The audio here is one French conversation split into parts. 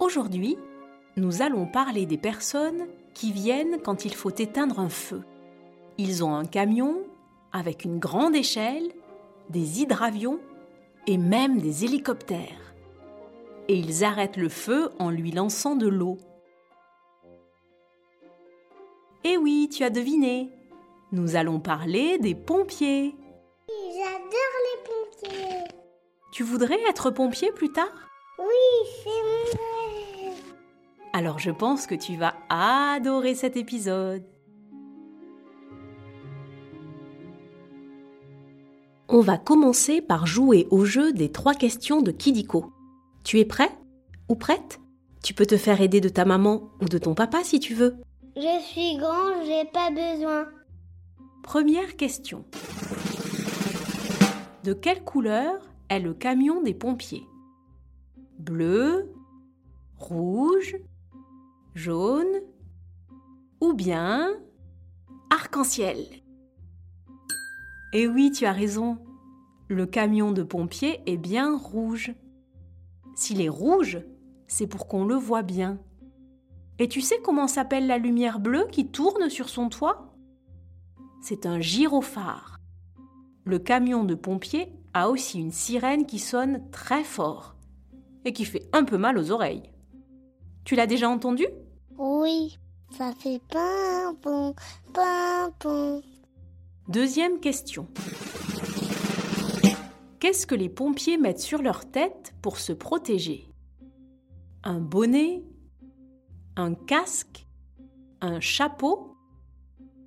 Aujourd'hui, nous allons parler des personnes qui viennent quand il faut éteindre un feu. Ils ont un camion avec une grande échelle, des hydravions et même des hélicoptères. Et ils arrêtent le feu en lui lançant de l'eau. Eh oui, tu as deviné. Nous allons parler des pompiers. J'adore les pompiers. Tu voudrais être pompier plus tard? Oui, c'est mon rêve. Alors je pense que tu vas adorer cet épisode. On va commencer par jouer au jeu des trois questions de Kidiko. Tu es prêt ou prête? Tu peux te faire aider de ta maman ou de ton papa si tu veux. Je suis grand, j'ai pas besoin. Première question. De quelle couleur est le camion des pompiers? Bleu, rouge, jaune ou bien arc-en-ciel Eh oui, tu as raison. Le camion de pompiers est bien rouge. S'il est rouge, c'est pour qu'on le voit bien. Et tu sais comment s'appelle la lumière bleue qui tourne sur son toit? C'est un gyrophare. Le camion de pompiers a aussi une sirène qui sonne très fort et qui fait un peu mal aux oreilles. Tu l'as déjà entendu? Oui, ça fait pimpon, pimpon. Deuxième question. Qu'est-ce que les pompiers mettent sur leur tête pour se protéger? Un bonnet Un casque Un chapeau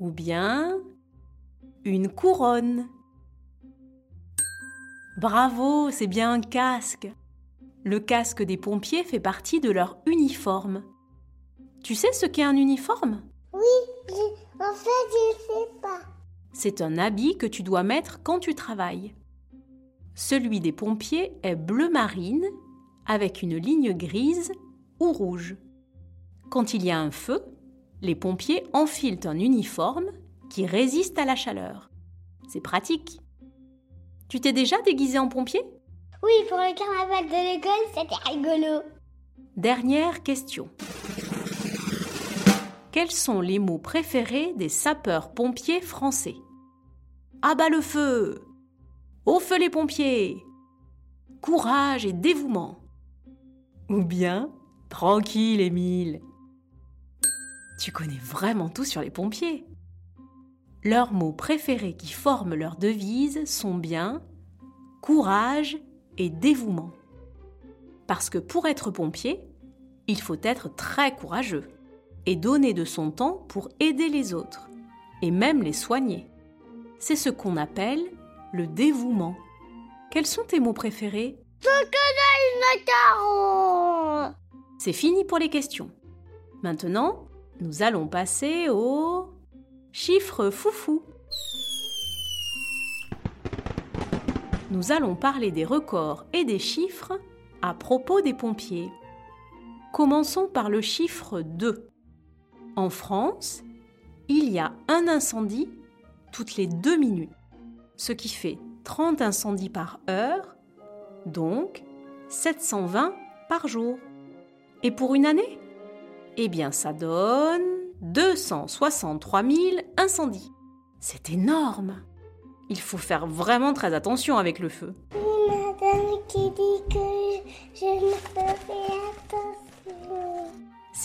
Ou bien une couronne? Bravo, c'est bien un casque. Le casque des pompiers fait partie de leur uniforme. Tu sais ce qu'est un uniforme? Oui, je- en fait, je sais pas. C'est un habit que tu dois mettre quand tu travailles. Celui des pompiers est bleu marine avec une ligne grise ou rouge. Quand il y a un feu, les pompiers enfilent un uniforme qui résiste à la chaleur. C'est pratique. Tu t'es déjà déguisé en pompier? Oui, pour le carnaval de l'école, c'était rigolo. Dernière question. Quels sont les mots préférés des sapeurs-pompiers français? À bas le feu! Au feu les pompiers! Courage et dévouement! Ou bien Tranquille, Émile. Tu connais vraiment tout sur les pompiers. Leurs mots préférés qui forment leur devise sont bien courage et dévouement. Parce que pour être pompier, il faut être très courageux et donner de son temps pour aider les autres et même les soigner. C'est ce qu'on appelle le dévouement. Quels sont tes mots préférés? C'est fini pour les questions. Maintenant, nous allons passer au chiffre foufou. Nous allons parler des records et des chiffres à propos des pompiers. Commençons par le chiffre 2. En France, il y a un incendie toutes les deux minutes, ce qui fait 30 incendies par heure, donc 720 par jour. Et pour une année? Eh bien, ça donne 263 000 incendies. C'est énorme Il faut faire vraiment très attention avec le feu je, je ne ferai attention.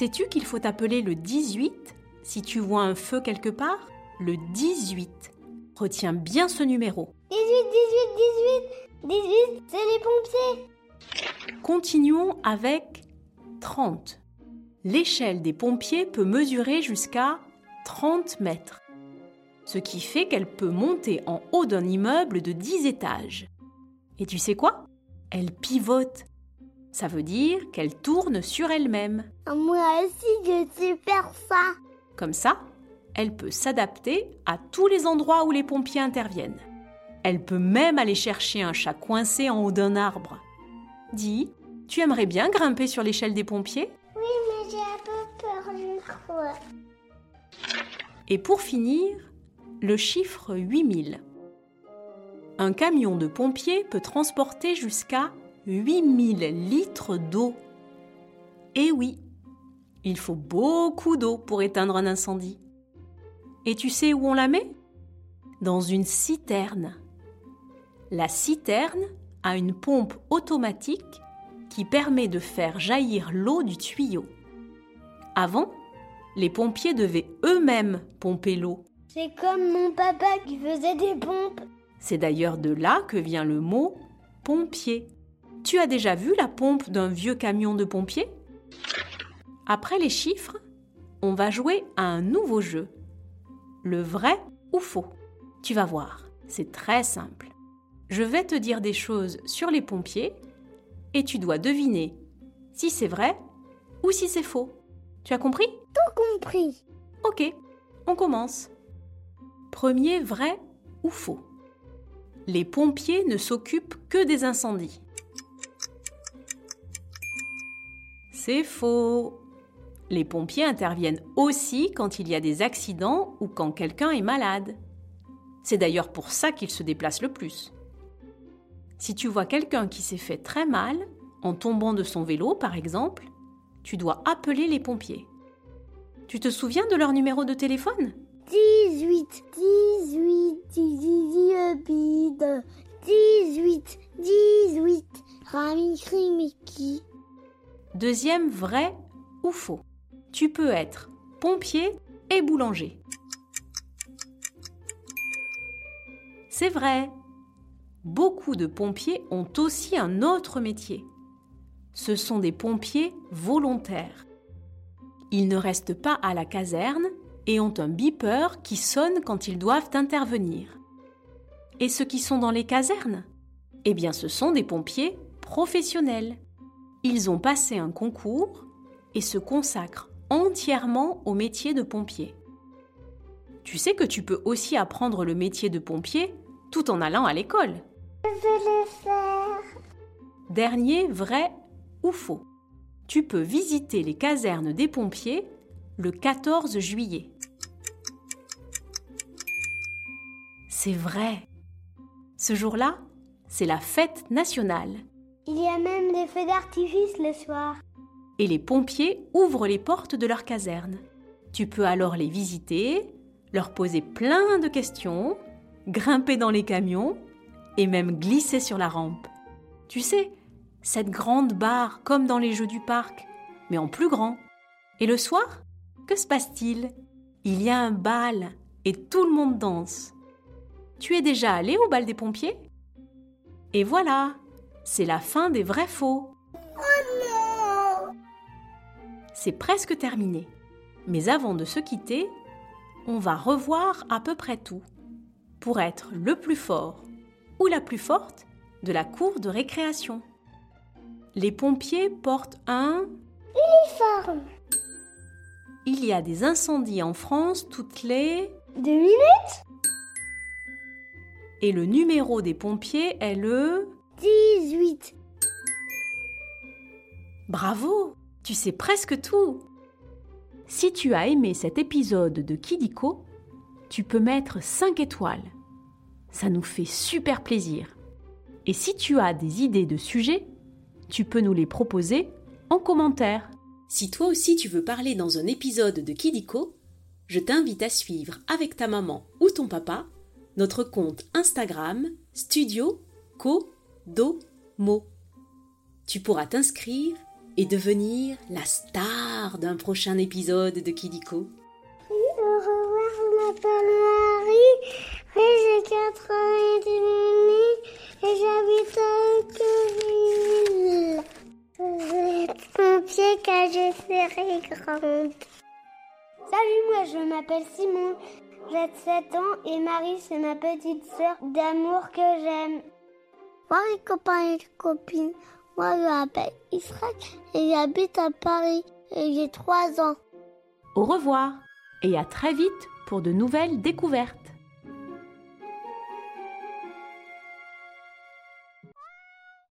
Sais-tu qu'il faut appeler le 18 si tu vois un feu quelque part? Le 18. Retiens bien ce numéro. 18, 18, 18 18, c'est les pompiers Continuons avec 30. L'échelle des pompiers peut mesurer jusqu'à 30 mètres, ce qui fait qu'elle peut monter en haut d'un immeuble de 10 étages. Et tu sais quoi? Elle pivote. Ça veut dire qu'elle tourne sur elle-même. Moi aussi, je sais faire ça. Comme ça, elle peut s'adapter à tous les endroits où les pompiers interviennent. Elle peut même aller chercher un chat coincé en haut d'un arbre. Dis, tu aimerais bien grimper sur l'échelle des pompiers? Oui, mais j'ai un peu peur, je crois. Et pour finir, le chiffre 8000. Un camion de pompiers peut transporter jusqu'à 8000 litres d'eau. Et oui, il faut beaucoup d'eau pour éteindre un incendie. Et tu sais où on la met? Dans une citerne. La citerne a une pompe automatique qui permet de faire jaillir l'eau du tuyau. Avant, les pompiers devaient eux-mêmes pomper l'eau. C'est comme mon papa qui faisait des pompes. C'est d'ailleurs de là que vient le mot pompier. Tu as déjà vu la pompe d'un vieux camion de pompiers? Après les chiffres, on va jouer à un nouveau jeu. Le vrai ou faux? Tu vas voir, c'est très simple. Je vais te dire des choses sur les pompiers et tu dois deviner si c'est vrai ou si c'est faux. Tu as compris? Tout compris. Ok, on commence. Premier vrai ou faux? Les pompiers ne s'occupent que des incendies. C'est faux. Les pompiers interviennent aussi quand il y a des accidents ou quand quelqu'un est malade. C'est d'ailleurs pour ça qu'ils se déplacent le plus. Si tu vois quelqu'un qui s'est fait très mal, en tombant de son vélo par exemple, tu dois appeler les pompiers. Tu te souviens de leur numéro de téléphone? 18, 18, 18, 18, 18, Rami. Deuxième vrai ou faux. Tu peux être pompier et boulanger. C'est vrai. Beaucoup de pompiers ont aussi un autre métier. Ce sont des pompiers volontaires. Ils ne restent pas à la caserne et ont un beeper qui sonne quand ils doivent intervenir. Et ceux qui sont dans les casernes? Eh bien, ce sont des pompiers professionnels. Ils ont passé un concours et se consacrent entièrement au métier de pompier. Tu sais que tu peux aussi apprendre le métier de pompier tout en allant à l'école. Je vais le faire. Dernier vrai ou faux. Tu peux visiter les casernes des pompiers le 14 juillet. C'est vrai. Ce jour-là, c'est la fête nationale. Il y a même des feux d'artifice le soir. Et les pompiers ouvrent les portes de leur caserne. Tu peux alors les visiter, leur poser plein de questions, grimper dans les camions et même glisser sur la rampe. Tu sais, cette grande barre comme dans les jeux du parc, mais en plus grand. Et le soir, que se passe-t-il? Il y a un bal et tout le monde danse. Tu es déjà allé au bal des pompiers? Et voilà, c'est la fin des vrais faux. Oh non C'est presque terminé. Mais avant de se quitter, on va revoir à peu près tout pour être le plus fort ou la plus forte de la cour de récréation. Les pompiers portent un Uniforme. Il y a des incendies en France toutes les Deux minutes et le numéro des pompiers est le 18. Bravo, tu sais presque tout. Si tu as aimé cet épisode de Kidiko, tu peux mettre 5 étoiles. Ça nous fait super plaisir. Et si tu as des idées de sujets, tu peux nous les proposer en commentaire. Si toi aussi tu veux parler dans un épisode de Kidiko, je t'invite à suivre avec ta maman ou ton papa notre compte Instagram Studio Co Do Mo. Tu pourras t'inscrire et devenir la star d'un prochain épisode de Kidiko. Au revoir, je m'appelle Marie. J'ai 4 ans et demi et j'habite à Hauteville. Je vais être pompier quand je serai grande. Salut, moi je m'appelle Simon. J'ai 7 ans et Marie c'est ma petite sœur d'amour que j'aime. Bonjour les copains et copines. Moi, je m'appelle Israël et j'habite à Paris et j'ai 3 ans. Au revoir et à très vite pour de nouvelles découvertes.